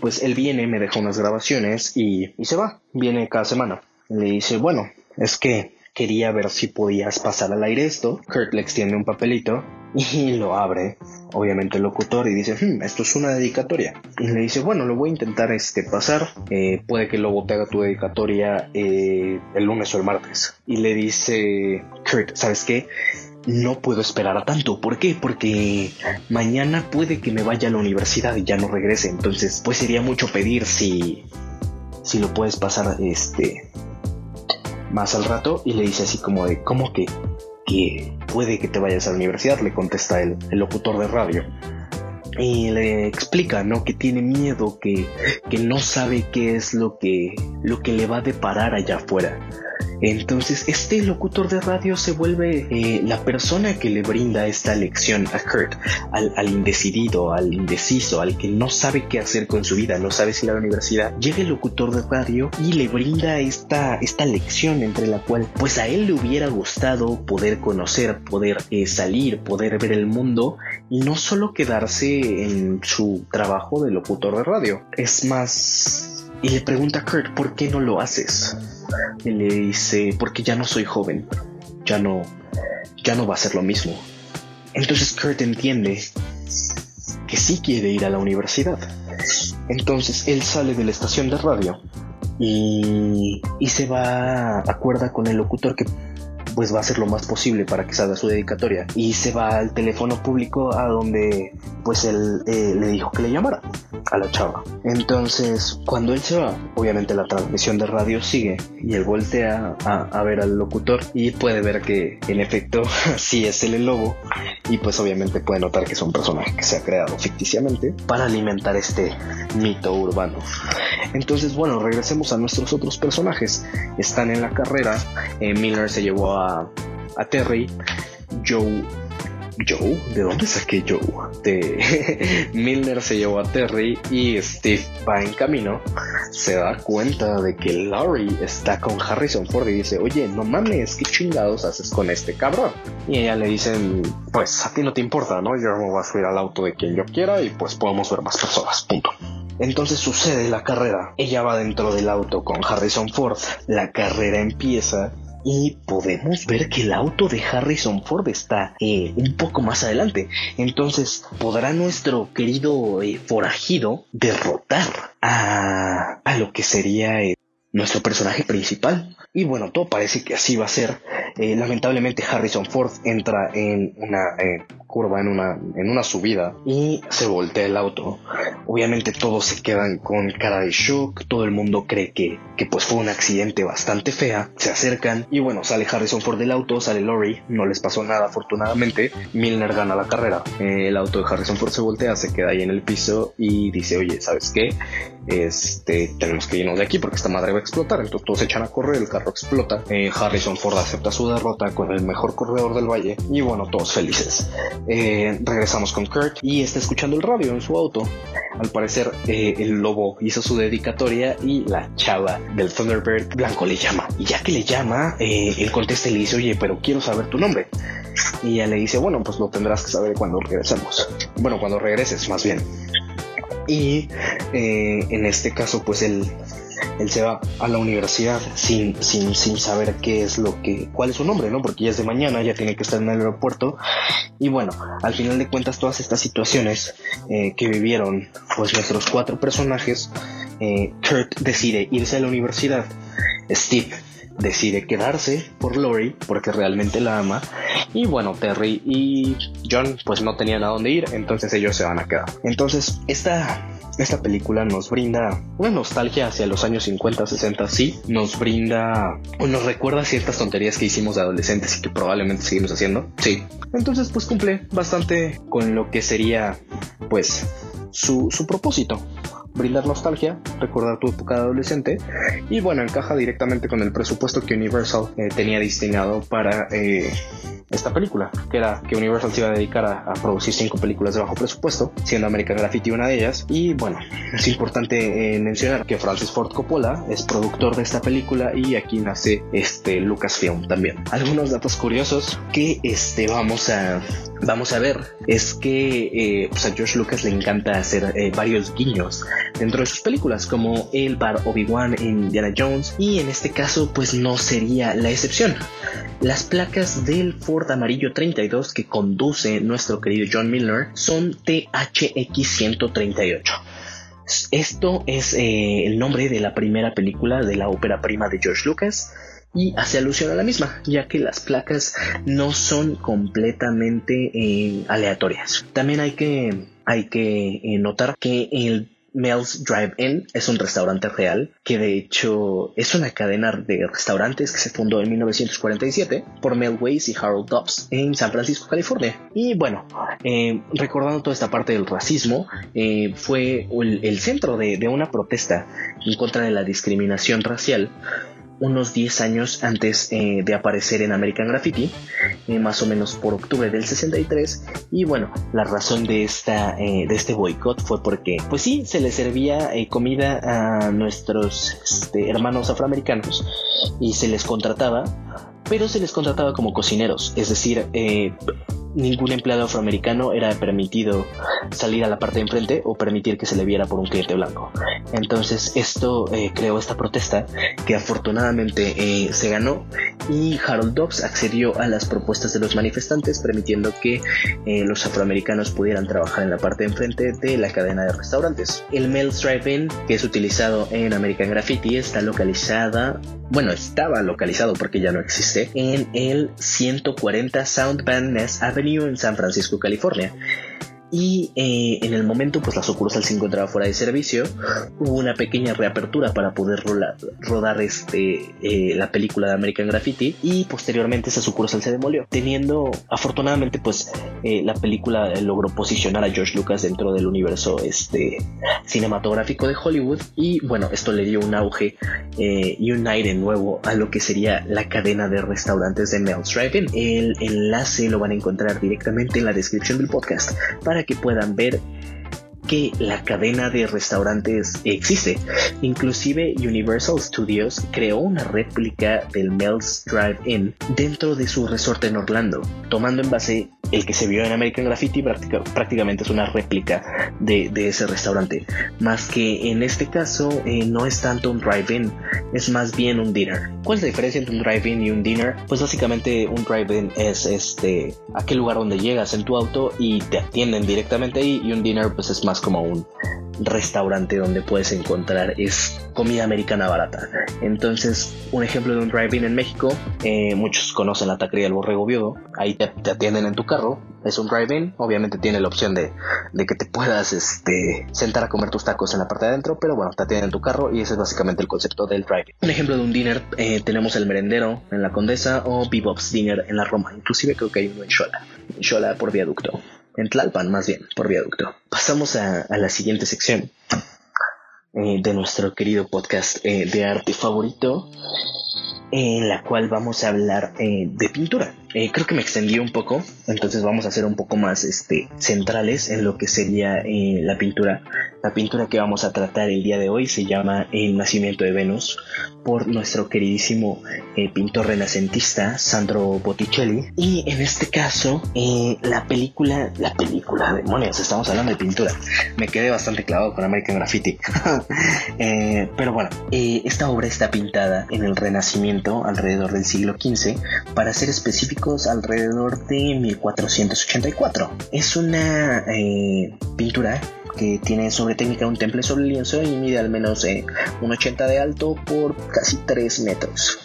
pues él viene me deja unas grabaciones y, se va, viene cada semana. Le dice, bueno, es que quería ver si podías pasar al aire esto. Kurt le extiende un papelito y lo abre, obviamente el locutor, y dice, hmm, esto es una dedicatoria. Y le dice, bueno, lo voy a intentar este, pasar, eh, puede que luego te haga tu dedicatoria eh, el lunes o el martes. Y le dice, Kurt, ¿sabes qué? No puedo esperar a tanto. ¿Por qué? Porque mañana puede que me vaya a la universidad y ya no regrese. Entonces, pues sería mucho pedir si, si lo puedes pasar este más al rato. Y le dice así como de, ¿cómo que, que puede que te vayas a la universidad? Le contesta el, el locutor de radio. Y le explica, ¿no? Que tiene miedo, que, que no sabe qué es lo que, lo que le va a deparar allá afuera entonces este locutor de radio se vuelve eh, la persona que le brinda esta lección a Kurt, al, indecidido, al indeciso, al que no sabe qué hacer con su vida, no sabe si la universidad. Llega el locutor de radio y le brinda esta, esta lección entre la cual pues a él le hubiera gustado poder conocer, poder eh, salir, poder ver el mundo y no solo quedarse en su trabajo de locutor de radio. Es más... Y le pregunta a Kurt, ¿por qué no lo haces? y le dice, porque ya no soy joven, ya no, ya no va a ser lo mismo. Entonces Kurt entiende que sí quiere ir a la universidad. Entonces él sale de la estación de radio y, y se va, acuerda con el locutor que pues va a hacer lo más posible para que salga su dedicatoria. Y se va al teléfono público a donde pues él eh, le dijo que le llamara a la chava. Entonces, cuando él se va, obviamente la transmisión de radio sigue y él voltea a, ver al locutor y puede ver que en efecto sí es él el lobo y pues obviamente puede notar que es un personaje que se ha creado ficticiamente para alimentar este mito urbano. Entonces, bueno, regresemos a nuestros otros personajes. Están en la carrera. Eh, Miller se llevó a, a Terry. Joe Joe, ¿de dónde saqué Joe? De Milner se llevó a Terry y Steve va en camino. Se da cuenta de que Laurie está con Harrison Ford y dice, oye, no mames, ¿qué chingados haces con este cabrón? Y ella le dice, pues a ti no te importa, ¿no? Yo me voy a subir al auto de quien yo quiera y pues podemos ver más personas, punto. Entonces sucede la carrera. Ella va dentro del auto con Harrison Ford. La carrera empieza y podemos ver que el auto de Harrison Ford está eh, un poco más adelante. Entonces, ¿podrá nuestro querido eh, forajido derrotar a, a lo que sería eh, nuestro personaje principal? Y bueno, todo parece que así va a ser. lamentablemente Harrison Ford entra en una curva, en una, en una subida y se voltea el auto. Obviamente todos se quedan con cara de shock, todo el mundo cree que, que pues fue un accidente bastante fea, se acercan y bueno, sale Harrison Ford del auto, sale Lori, no les pasó nada afortunadamente, Milner gana la carrera, el auto de Harrison Ford se voltea, se queda ahí en el piso y dice, oye, ¿sabes qué? Este, tenemos que irnos de aquí porque esta madre va a explotar, entonces todos se echan a correr, el carro explota, eh, Harrison Ford acepta su derrota con el mejor corredor del valle y bueno, todos felices. Eh, regresamos con Kurt y está escuchando el radio en su auto. Al parecer, eh, el lobo hizo su dedicatoria y la chava del Thunderbird Blanco le llama. Y ya que le llama, eh, él contesta y le dice, oye, pero quiero saber tu nombre. Y ella le dice, bueno, pues lo tendrás que saber cuando regresemos. Bueno, cuando regreses, más bien. Y en este caso, pues él él se va a la universidad sin, sin, sin saber qué es lo que, cuál es su nombre, ¿no? Porque ya es de mañana, ya tiene que estar en el aeropuerto. Y bueno, al final de cuentas, todas estas situaciones eh, que vivieron, pues nuestros cuatro personajes, eh, Kurt decide irse a la universidad. Steve decide quedarse por Lori porque realmente la ama y bueno Terry y John pues no tenían a dónde ir entonces ellos se van a quedar entonces esta esta película nos brinda una nostalgia hacia los años 50, 60, sí, nos brinda o nos recuerda ciertas tonterías que hicimos de adolescentes y que probablemente seguimos haciendo, sí. Entonces pues cumple bastante con lo que sería pues su, su propósito brindar nostalgia, recordar tu época de adolescente y bueno, encaja directamente con el presupuesto que Universal eh, tenía destinado para eh, esta película, que era que Universal se iba a dedicar a, producir cinco películas de bajo presupuesto, siendo American Graffiti una de ellas. Y bueno, es importante eh, mencionar que Francis Ford Coppola es productor de esta película y aquí nace este Lucasfilm también. Algunos datos curiosos que este vamos a vamos a ver es que eh, pues a George Lucas le encanta hacer eh, varios guiños dentro de sus películas como el para Obi-Wan en Indiana Jones y en este caso pues no sería la excepción. Las placas del Ford amarillo 32 que conduce nuestro querido John Miller son THX-138. Esto es eh, el nombre de la primera película de la ópera prima de George Lucas y hace alusión a la misma, ya que las placas no son completamente eh, aleatorias. También hay que, hay que eh, notar que el Mel's Drive-In es un restaurante real que de hecho es una cadena de restaurantes que se fundó en 1947 por Mel Weiss y Harold Dobbs en San Francisco, California. Y bueno, eh, recordando toda esta parte del racismo, fue el, centro de una protesta en contra de la discriminación racial unos 10 años antes eh, de aparecer en American Graffiti, eh, más o menos por octubre del 63. Y bueno, la razón de, esta, eh, de este boicot fue porque, pues sí, se le servía comida a nuestros este, hermanos afroamericanos y se les contrataba, pero se les contrataba como cocineros, es decir, ningún empleado afroamericano era permitido salir a la parte de enfrente o permitir que se le viera por un cliente blanco. Entonces esto eh, creó esta protesta que afortunadamente eh, se ganó y Harold Dobbs accedió a las propuestas de los manifestantes permitiendo que eh, los afroamericanos pudieran trabajar en la parte de enfrente de la cadena de restaurantes. El Mel's Drive-In que es utilizado en American Graffiti está localizada bueno, estaba localizado porque ya no existe, en el 140 Sound Van Ness Avenue en San Francisco, California y eh, en el momento pues la sucursal se encontraba fuera de servicio. Hubo una pequeña reapertura para poder rodar este eh, la película de American Graffiti. Y posteriormente esa sucursal se demolió. Teniendo afortunadamente pues eh, la película logró posicionar a George Lucas dentro del universo este cinematográfico de Hollywood. Y bueno esto le dio un auge y un aire nuevo a lo que sería la cadena de restaurantes de Mel's Drive-In. El enlace lo van a encontrar directamente en la descripción del podcast para que puedan ver que la cadena de restaurantes existe. Inclusive Universal Studios creó una réplica del Mel's Drive-In dentro de su resort en Orlando, tomando en base el que se vio en American Graffiti prácticamente es una réplica de, ese restaurante. Más que en este caso eh, no es tanto un drive-in, es más bien un dinner. ¿Cuál es la diferencia entre un drive-in y un dinner? Pues básicamente un drive-in es este aquel lugar donde llegas en tu auto y te atienden directamente ahí y un dinner pues es más como un restaurante donde puedes encontrar es comida americana barata. Entonces, un ejemplo de un drive-in en México, eh, muchos conocen la taquería del Borrego Viudo, ahí te, atienden en tu carro, es un drive-in, obviamente tiene la opción de, que te puedas este, sentar a comer tus tacos en la parte de adentro, pero bueno, te atienden en tu carro y ese es básicamente el concepto del drive-in. Un ejemplo de un dinner, eh, tenemos el merendero en la Condesa o Bebop's Dinner en la Roma, inclusive creo que hay uno en Xola, en Xola por viaducto en Tlalpan más bien, por viaducto. Pasamos a, la siguiente sección eh, de nuestro querido podcast eh, de arte favorito, en la cual vamos a hablar eh, de pintura. Eh, creo que me extendí un poco, entonces vamos a ser un poco más este, centrales en lo que sería eh, la pintura. La pintura que vamos a tratar el día de hoy se llama El nacimiento de Venus por nuestro queridísimo eh, pintor renacentista Sandro Botticelli. Y en este caso, la película, la película, demonios, estamos hablando de pintura. Me quedé bastante clavado con American Graffiti. pero bueno, esta obra está pintada en el Renacimiento alrededor del siglo XV para ser específico alrededor de 1484. Es una eh, pintura que tiene sobre técnica un temple sobre lienzo y mide al menos eh, un 80 de alto por casi 3 metros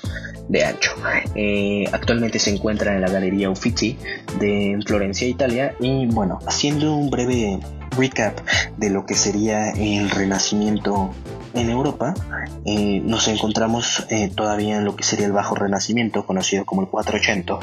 de ancho. Eh, actualmente se encuentra en la Galería Uffizi de Florencia, Italia. Y bueno, haciendo un breve recap de lo que sería el Renacimiento en Europa eh, nos encontramos eh, todavía en lo que sería el Bajo Renacimiento, conocido como el 480,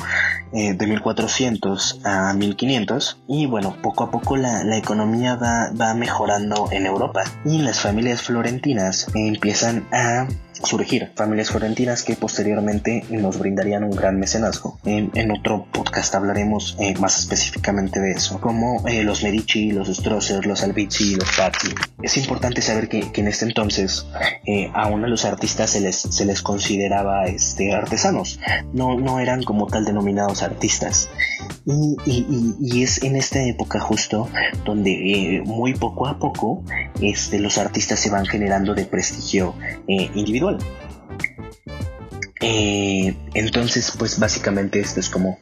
eh, de 1400 a 1500. Y bueno, poco a poco la, la economía va, va, mejorando en Europa y las familias florentinas empiezan a surgir familias florentinas que posteriormente nos brindarían un gran mecenazgo. En, otro podcast hablaremos eh, más específicamente de eso, como eh, los Medici, los Strosser, los Albizzi, los Patti. Es importante saber que, en este entonces eh, aún a los artistas se les, se les consideraba este, artesanos, no, no eran como tal denominados artistas. Y, es en esta época justo donde muy poco a poco este, los artistas se van generando de prestigio individual eh, entonces, pues básicamente esto es como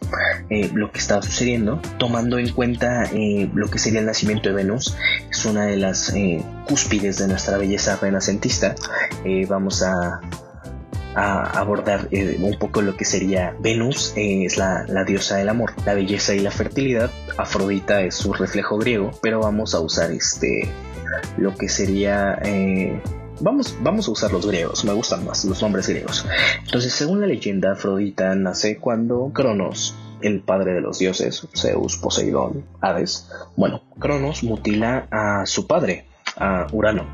eh, lo que estaba sucediendo. Tomando en cuenta eh, lo que sería el nacimiento de Venus, es una de las cúspides de nuestra belleza renacentista. vamos a, abordar un poco lo que sería Venus, es la, la, diosa del amor, la belleza y la fertilidad. Afrodita es su reflejo griego, pero vamos a usar este lo que sería Vamos, vamos a usar los griegos, me gustan más los nombres griegos. Entonces, según la leyenda, Afrodita nace cuando Cronos, el padre de los dioses, Zeus, Poseidón, Hades, bueno, Cronos mutila a su padre, a Urano.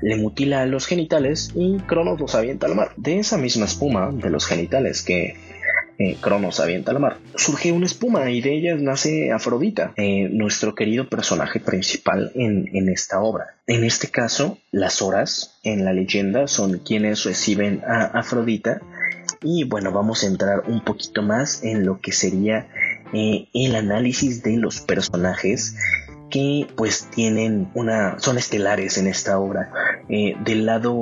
Le mutila los genitales y Cronos los avienta al mar. De esa misma espuma de los genitales que eh, Cronos avienta al mar. Surge una espuma y de ella nace Afrodita, eh, nuestro querido personaje principal en, en, esta obra. En este caso, las horas en la leyenda son quienes reciben a Afrodita y bueno, vamos a entrar un poquito más en lo que sería eh, el análisis de los personajes que pues tienen una son estelares en esta obra eh, del lado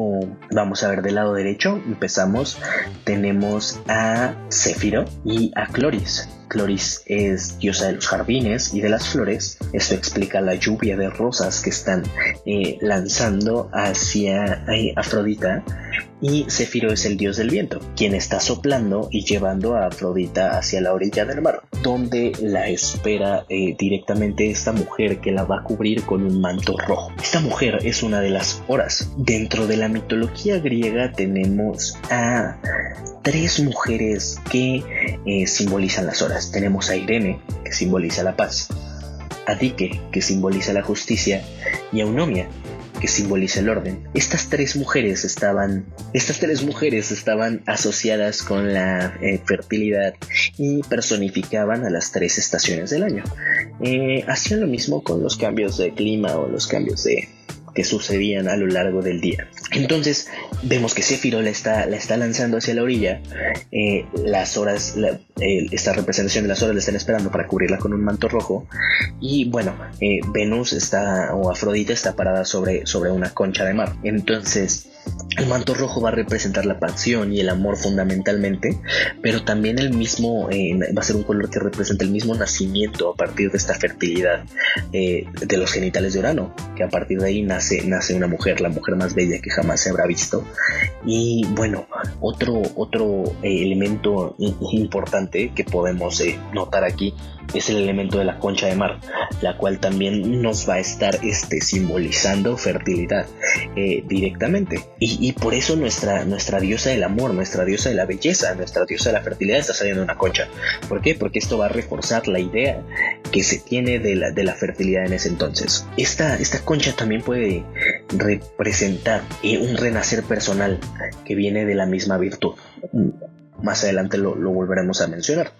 vamos a ver del lado derecho empezamos tenemos a Céfiro y a Cloris Cloris es diosa de los jardines y de las flores. Esto explica la lluvia de rosas que están eh, lanzando hacia eh, Afrodita. Y Céfiro es el dios del viento, quien está soplando y llevando a Afrodita hacia la orilla del mar, donde la espera eh, directamente esta mujer que la va a cubrir con un manto rojo. Esta mujer es una de las horas. Dentro de la mitología griega tenemos a tres mujeres que eh, simbolizan las horas. Tenemos a Irene, que simboliza la paz, a Dike, que simboliza la justicia, y a Eunomia, que simboliza el orden. Estas tres mujeres estaban, estas tres mujeres estaban asociadas con la eh, fertilidad y personificaban a las tres estaciones del año. Eh, hacían lo mismo con los cambios de clima o los cambios de, que sucedían a lo largo del día. Entonces vemos que Sephiroth la está, la está lanzando hacia la orilla, eh, las horas, esta representación de las horas la están esperando para cubrirla con un manto rojo y bueno, eh, Venus está o Afrodita está parada sobre, sobre una concha de mar. Entonces el manto rojo va a representar la pasión y el amor fundamentalmente, pero también el mismo, eh, va a ser un color que representa el mismo nacimiento a partir de esta fertilidad eh, de los genitales de Urano, que a partir de ahí nace, nace una mujer, la mujer más bella que jamás se habrá visto. Y bueno, otro, otro eh, elemento importante que podemos notar aquí es el elemento de la concha de mar, la cual también nos va a estar este, simbolizando fertilidad directamente. Y, por eso nuestra, nuestra diosa del amor, nuestra diosa de la belleza, nuestra diosa de la fertilidad está saliendo una concha. ¿Por qué? Porque esto va a reforzar la idea que se tiene de la, de la fertilidad en ese entonces. Esta, esta concha también puede representar eh, un renacer personal que viene de la misma virtud más adelante lo, volveremos a mencionar.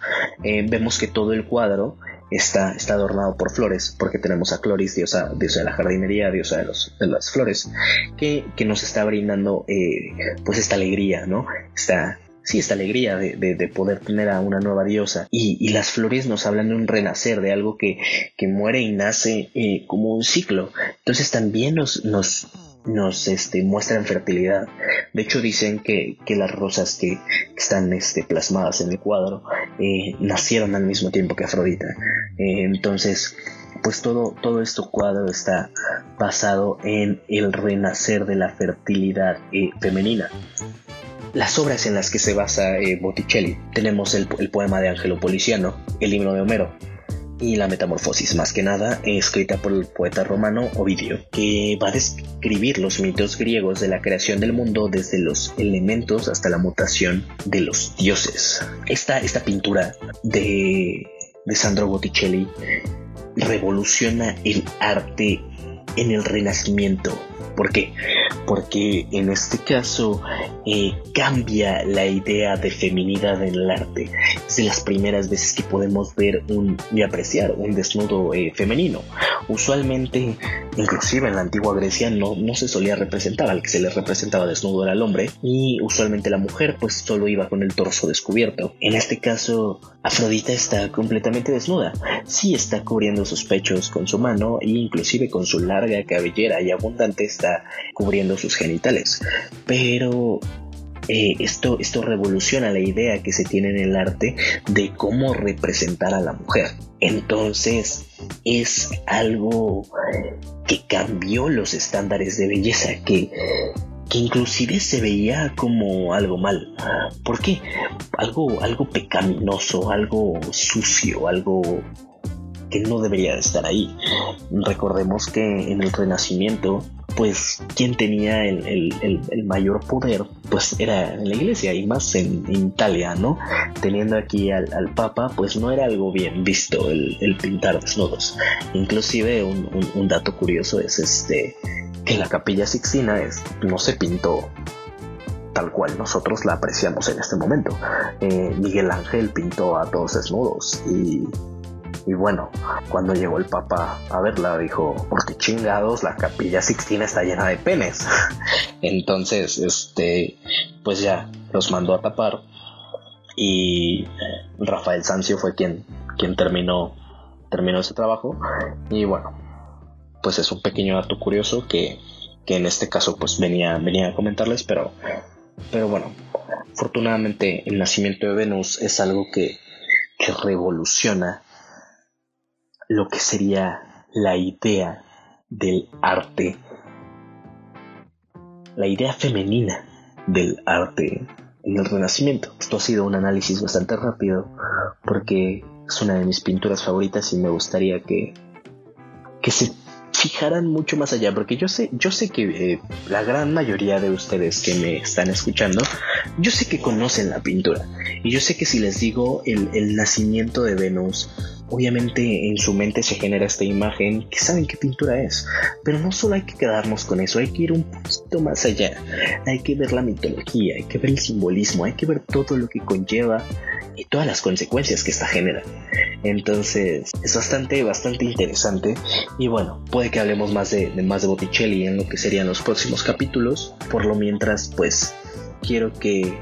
Eh, vemos que todo el cuadro está, adornado por flores, porque tenemos a Cloris, diosa, diosa de la jardinería, diosa de, los, de las flores, que, nos está brindando eh, pues esta alegría, ¿no? Esta, sí, esta alegría de, de, poder tener a una nueva diosa. Y, y, las flores nos hablan de un renacer, de algo que, que muere y nace eh, como un ciclo. Entonces también nos, nos, nos este, muestran fertilidad. De hecho dicen que, las rosas que, están este, plasmadas en el cuadro eh, nacieron al mismo tiempo que Afrodita. Eh, entonces, pues todo, todo este cuadro está basado en el renacer de la fertilidad eh, femenina. Las obras en las que se basa Botticelli, tenemos el, el poema de Ángelo Policiano, el himno de Homero, y la metamorfosis, más que nada escrita por el poeta romano Ovidio, que va a describir los mitos griegos de la creación del mundo desde los elementos hasta la mutación de los dioses. Esta, esta pintura de, de Sandro Botticelli revoluciona el arte en el Renacimiento. ¿Por qué? Porque en este caso eh, cambia la idea de feminidad en el arte. Es de las primeras veces que podemos ver un, y apreciar un desnudo eh, femenino. Usualmente, inclusive en la antigua Grecia, no, no se solía representar, al que se le representaba desnudo era el hombre, y usualmente la mujer pues solo iba con el torso descubierto. En este caso, Afrodita está completamente desnuda. Sí está cubriendo sus pechos con su mano e inclusive con su larga cabellera y abundante está cubriendo sus genitales. Pero eh, esto, esto revoluciona la idea que se tiene en el arte de cómo representar a la mujer. Entonces es algo que cambió los estándares de belleza, que, que inclusive se veía como algo mal. ¿Por qué? Algo, algo pecaminoso, algo sucio, algo que no debería de estar ahí. Recordemos que en el Renacimiento pues quien tenía el, mayor poder pues era en la iglesia y más en, Italia, ¿no? Teniendo aquí al, Papa pues no era algo bien visto el, pintar desnudos. Inclusive un, dato curioso es este que la capilla Sixtina es, no se pintó tal cual nosotros la apreciamos en este momento. Eh, Miguel Ángel pintó a todos desnudos y bueno, cuando llegó el Papa a verla, dijo, porque chingados, la capilla Sixtina está llena de penes. Entonces, este, pues ya, los mandó a tapar. Y Rafael Sancio fue quien, quien terminó, terminó ese trabajo. Y bueno, pues es un pequeño dato curioso que, que en este caso pues venía, venía a comentarles, pero, pero bueno, afortunadamente el nacimiento de Venus es algo que, que revoluciona lo que sería la idea del arte, la idea femenina del arte en el Renacimiento. Esto ha sido un análisis bastante rápido porque es una de mis pinturas favoritas y me gustaría que, que se fijaran mucho más allá, porque yo sé, yo sé que eh, la gran mayoría de ustedes que me están escuchando, yo sé que conocen la pintura. Y yo sé que si les digo el, el nacimiento de Venus, obviamente en su mente se genera esta imagen que saben qué pintura es. Pero no solo hay que quedarnos con eso, hay que ir un poquito más allá. Hay que ver la mitología, hay que ver el simbolismo, hay que ver todo lo que conlleva y todas las consecuencias que esta genera. Entonces es bastante, bastante interesante. Y bueno, puede que hablemos más de, más de Botticelli en lo que serían los próximos capítulos. Por lo mientras, pues quiero que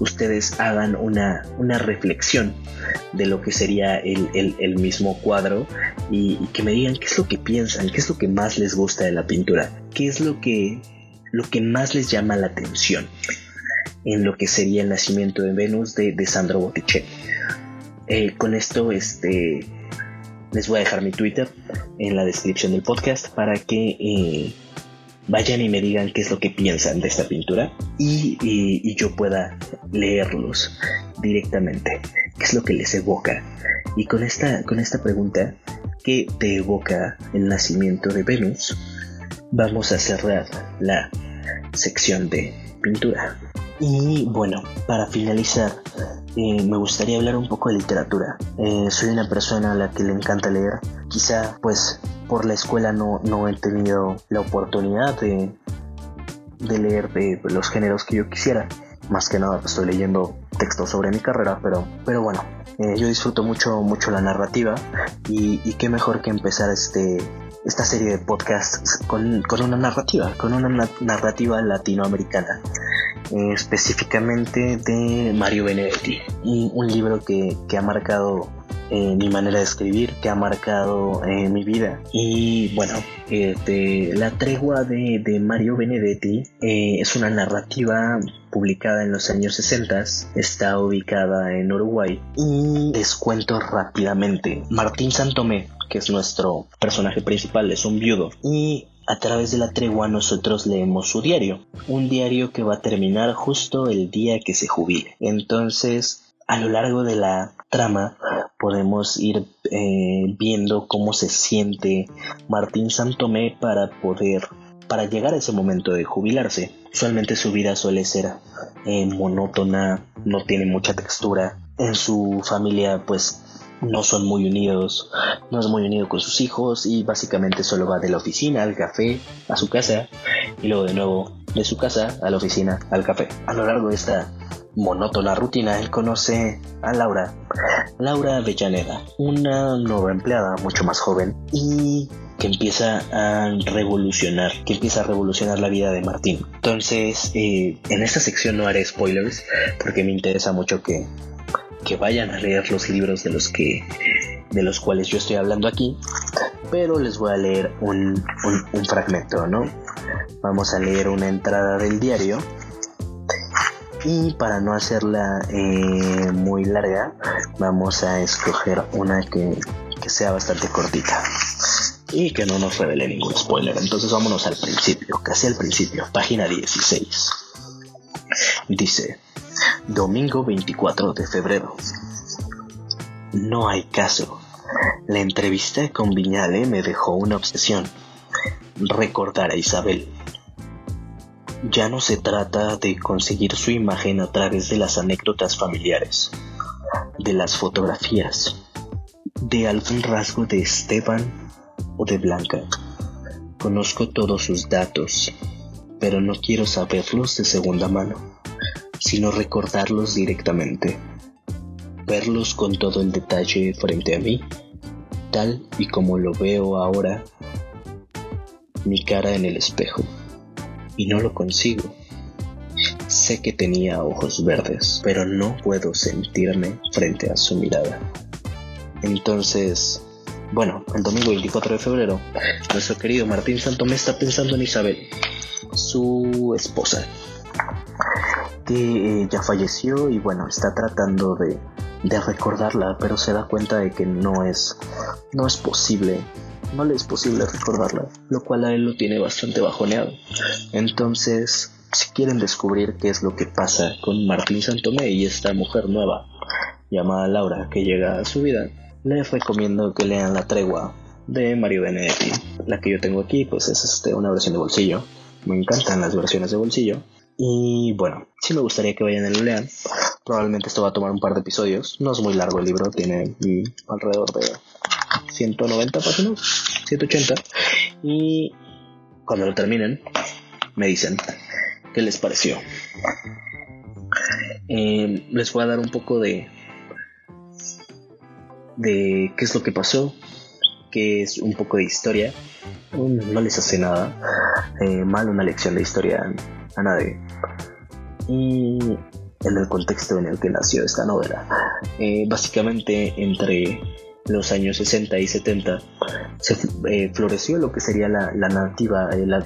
ustedes hagan una, una reflexión de lo que sería el, mismo cuadro y, que me digan qué es lo que piensan, qué es lo que más les gusta de la pintura, qué es lo que, lo que más les llama la atención en lo que sería el nacimiento de Venus de, Sandro Botticelli. Eh, con esto, este, les voy a dejar mi Twitter en la descripción del podcast para que eh, vayan y me digan qué es lo que piensan de esta pintura y, yo pueda leerlos directamente, qué es lo que les evoca. Y con esta, con esta pregunta, ¿qué te evoca el nacimiento de Venus? Vamos a cerrar la sección de pintura. Y bueno, para finalizar, eh, me gustaría hablar un poco de literatura. Eh, soy una persona a la que le encanta leer. Quizá pues por la escuela no, no he tenido la oportunidad de, de leer de los géneros que yo quisiera. Más que nada pues, estoy leyendo textos sobre mi carrera, pero, pero bueno, eh, yo disfruto mucho, mucho la narrativa y, y qué mejor que empezar este, esta serie de podcasts con, con una narrativa, con una narrativa latinoamericana. Eh, específicamente de Mario Benedetti, un, libro que, ha marcado eh, mi manera de escribir, que ha marcado eh, mi vida. Y bueno, La tregua de, Mario Benedetti es una narrativa publicada en los años 60, está ubicada en Uruguay. Y les cuento rápidamente, Martín Santomé, que es nuestro personaje principal, es un viudo. Y a través de la tregua nosotros leemos su diario, un diario que va a terminar justo el día que se jubile. Entonces, a lo largo de la trama podemos ir eh, viendo cómo se siente Martín Santomé para poder para llegar a ese momento de jubilarse. Usualmente su vida suele ser eh, monótona, no tiene mucha textura. En su familia pues no son muy unidos, no es muy unido con sus hijos y básicamente solo va de la oficina al café, a su casa y luego de nuevo de su casa a la oficina, al café. A lo largo de esta monótona rutina, él conoce a Laura, Laura Avellaneda, una nueva empleada mucho más joven y que empieza a revolucionar, que empieza a revolucionar la vida de Martín. Entonces, eh, en esta sección no haré spoilers porque me interesa mucho que que vayan a leer los libros de los que de los cuales yo estoy hablando aquí pero les voy a leer un, un, fragmento no vamos a leer una entrada del diario. Y para no hacerla eh, muy larga vamos a escoger una que, que sea bastante cortita. Y que no nos revele ningún spoiler. Entonces vámonos al principio casi al principio página 16 dice Domingo 24 de febrero. No hay caso. La entrevista con Viñale me dejó una obsesión. Recordar a Isabel. Ya no se trata de conseguir su imagen a través de las anécdotas familiares, de las fotografías, de algún rasgo de Esteban o de Blanca. Conozco todos sus datos, pero no quiero saberlos de segunda mano sino recordarlos directamente, verlos con todo el detalle frente a mí, tal y como lo veo ahora, mi cara en el espejo, y no lo consigo. Sé que tenía ojos verdes, pero no puedo sentirme frente a su mirada. Entonces, bueno, el domingo 24 de febrero, nuestro querido Martín Santomé está pensando en Isabel, su esposa, que eh, ya falleció y bueno, está tratando de, de recordarla, pero se da cuenta de que no es, no es posible no le es posible recordarla, lo cual a él lo tiene bastante bajoneado. Entonces, si quieren descubrir qué es lo que pasa con Martín Santomé y esta mujer nueva llamada Laura que llega a su vida, les recomiendo que lean La Tregua de Mario Benedetti. La que yo tengo aquí pues es este, una versión de bolsillo. Me encantan las versiones de bolsillo. Y bueno, sí me gustaría que vayan y lo lean. Probablemente esto va a tomar un par de episodios. No es muy largo el libro, tiene mm, alrededor de 190 páginas, 180. Y cuando lo terminen, me dicen qué les pareció. Eh, les voy a dar un poco de de qué es lo que pasó, que es un poco de historia. No les hace nada eh, mal una lección de historia a nadie. Y en el contexto en el que nació esta novela. Eh, básicamente entre los años 60 y 70 se eh, floreció lo que sería la, la narrativa la,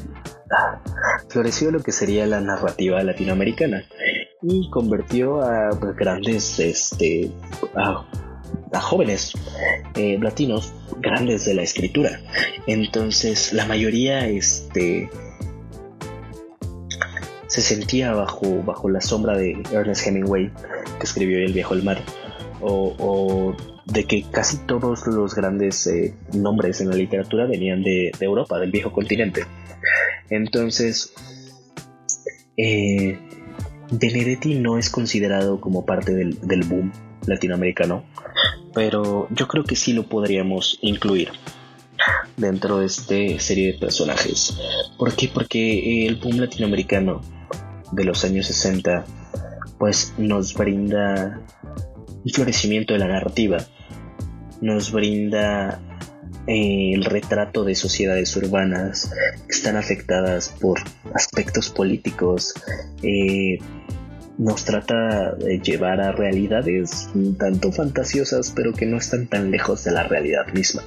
ah, floreció lo que sería la narrativa latinoamericana y convirtió a grandes este jóvenes eh, latinos grandes de la escritura entonces la mayoría este se sentía bajo bajo la sombra de Ernest Hemingway que escribió El viejo el mar o, o de que casi todos los grandes eh, nombres en la literatura venían de, Europa, del viejo continente. Entonces, eh, Benedetti no es considerado como parte del, boom latinoamericano, pero yo creo que sí lo podríamos incluir dentro de esta serie de personajes. ¿Por qué? Porque el boom latinoamericano de los años 60 pues nos brinda un florecimiento de la narrativa nos brinda eh, el retrato de sociedades urbanas que están afectadas por aspectos políticos. Eh, nos trata de llevar a realidades un tanto fantasiosas, pero que no están tan lejos de la realidad misma.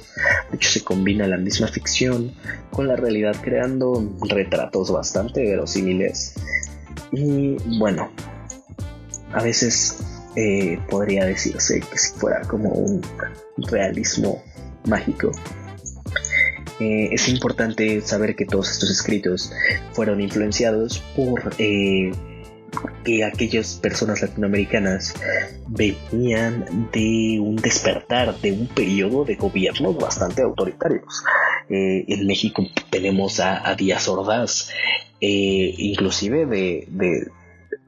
De hecho, se combina la misma ficción con la realidad, creando retratos bastante verosímiles. Y bueno, a veces eh, podría decirse que si fuera como un realismo mágico. Eh, es importante saber que todos estos escritos fueron influenciados por eh, que aquellas personas latinoamericanas venían de un despertar, de un periodo de gobiernos bastante autoritarios. en México tenemos a, Díaz Ordaz, inclusive de,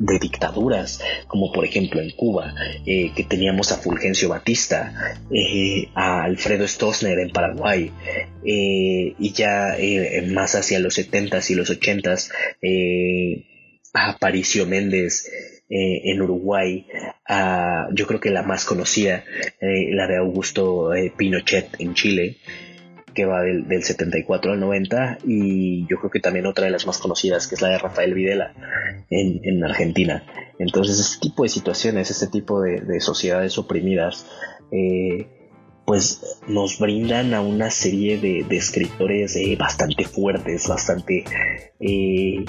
de dictaduras, como por ejemplo en Cuba, eh, que teníamos a Fulgencio Batista, eh, a Alfredo Stroessner en Paraguay, eh, y ya más hacia los 70s y los 80s, a Aparicio Méndez en Uruguay, a, yo creo que la más conocida, la de Augusto Pinochet en Chile, que va del, 74 al 90 y yo creo que también otra de las más conocidas que es la de Rafael Videla en, Argentina. Entonces este tipo de situaciones, este tipo de, sociedades oprimidas, eh, pues nos brindan a una serie de, escritores eh, bastante fuertes, bastante eh,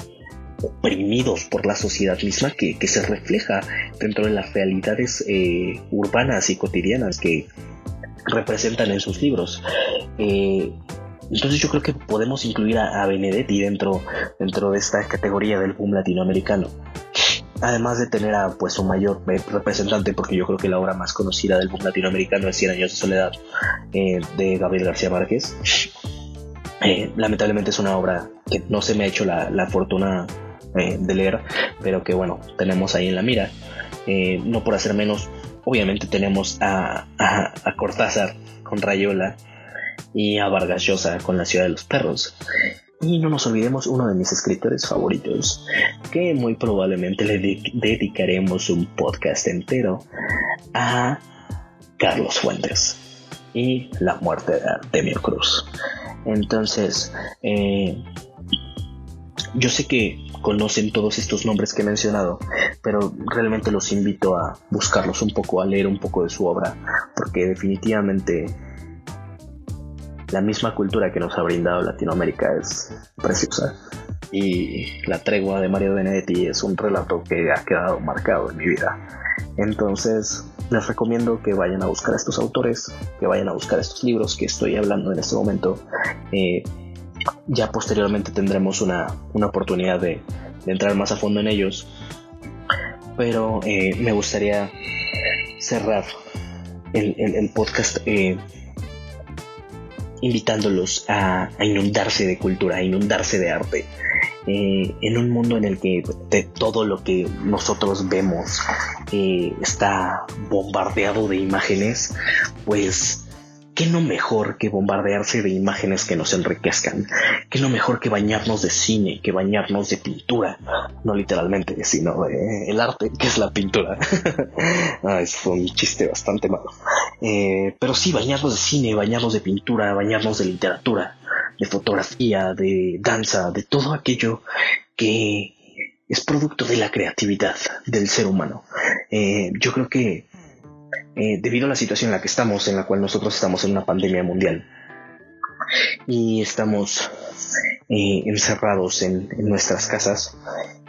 oprimidos por la sociedad misma que, que, se refleja dentro de las realidades urbanas y cotidianas que, representan en sus libros. Eh, entonces yo creo que podemos incluir a, Benedetti dentro, dentro de esta categoría del boom latinoamericano. Además de tener a pues un mayor eh, representante, porque yo creo que la obra más conocida del boom latinoamericano es Cien años de soledad eh, de Gabriel García Márquez. lamentablemente es una obra que no se me ha hecho la, la fortuna de leer, pero que bueno, tenemos ahí en la mira. no por hacer menos, obviamente tenemos a, Cortázar con Rayola y a Vargas Llosa con La ciudad de los perros. Y no nos olvidemos uno de mis escritores favoritos, que muy probablemente le dedicaremos un podcast entero a Carlos Fuentes y la muerte de Artemio Cruz. Entonces, eh, yo sé que conocen todos estos nombres que he mencionado, pero realmente los invito a buscarlos un poco, a leer un poco de su obra, porque definitivamente la misma cultura que nos ha brindado Latinoamérica es preciosa. Y La tregua de Mario Benedetti es un relato que ha quedado marcado en mi vida. Entonces, les recomiendo que vayan a buscar a estos autores, que vayan a buscar estos libros que estoy hablando en este momento. Eh, ya posteriormente tendremos una, oportunidad de, entrar más a fondo en ellos. Pero eh, me gustaría cerrar el, podcast eh, invitándolos a, inundarse de cultura, a inundarse de arte. Eh, en un mundo en el que de todo lo que nosotros vemos está bombardeado de imágenes, pues ¿Qué no mejor que bombardearse de imágenes que nos enriquezcan? ¿Qué no mejor que bañarnos de cine, que bañarnos de pintura? No literalmente, sino de el arte, que es la pintura. ah, es un chiste bastante malo. Eh, pero sí, bañarnos de cine, bañarnos de pintura, bañarnos de literatura, de fotografía, de danza, de todo aquello que es producto de la creatividad del ser humano. Eh, yo creo que eh, debido a la situación en la que estamos, en la cual nosotros estamos en una pandemia mundial y estamos eh, encerrados en, nuestras casas,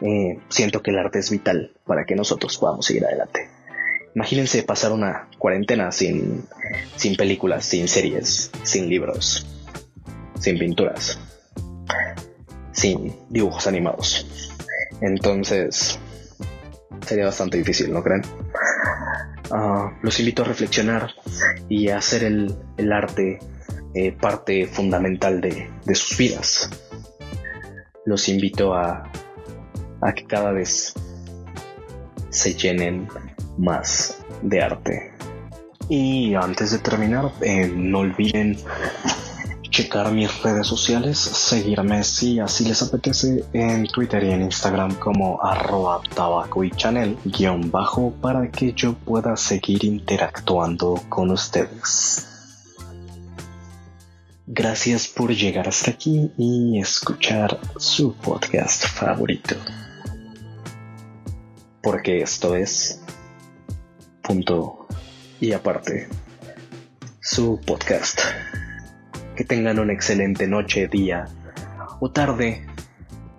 eh, siento que el arte es vital para que nosotros podamos seguir adelante. Imagínense pasar una cuarentena sin, sin películas, sin series, sin libros, sin pinturas, sin dibujos animados. Entonces, sería bastante difícil, ¿no creen? Ah, los invito a reflexionar y a hacer el, arte eh, parte fundamental de, sus vidas. Los invito a, a que cada vez se llenen más de arte. Y antes de terminar, eh, no olviden checar mis redes sociales, seguirme si así les apetece en Twitter y en Instagram como arroba tabaco y channel guion bajo para que yo pueda seguir interactuando con ustedes. Gracias por llegar hasta aquí y escuchar su podcast favorito. Porque esto es punto y aparte su podcast. Que tengan una excelente noche, día o tarde,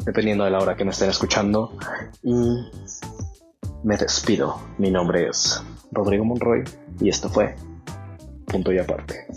dependiendo de la hora que me estén escuchando. Y me despido. Mi nombre es Rodrigo Monroy y esto fue Punto y Aparte.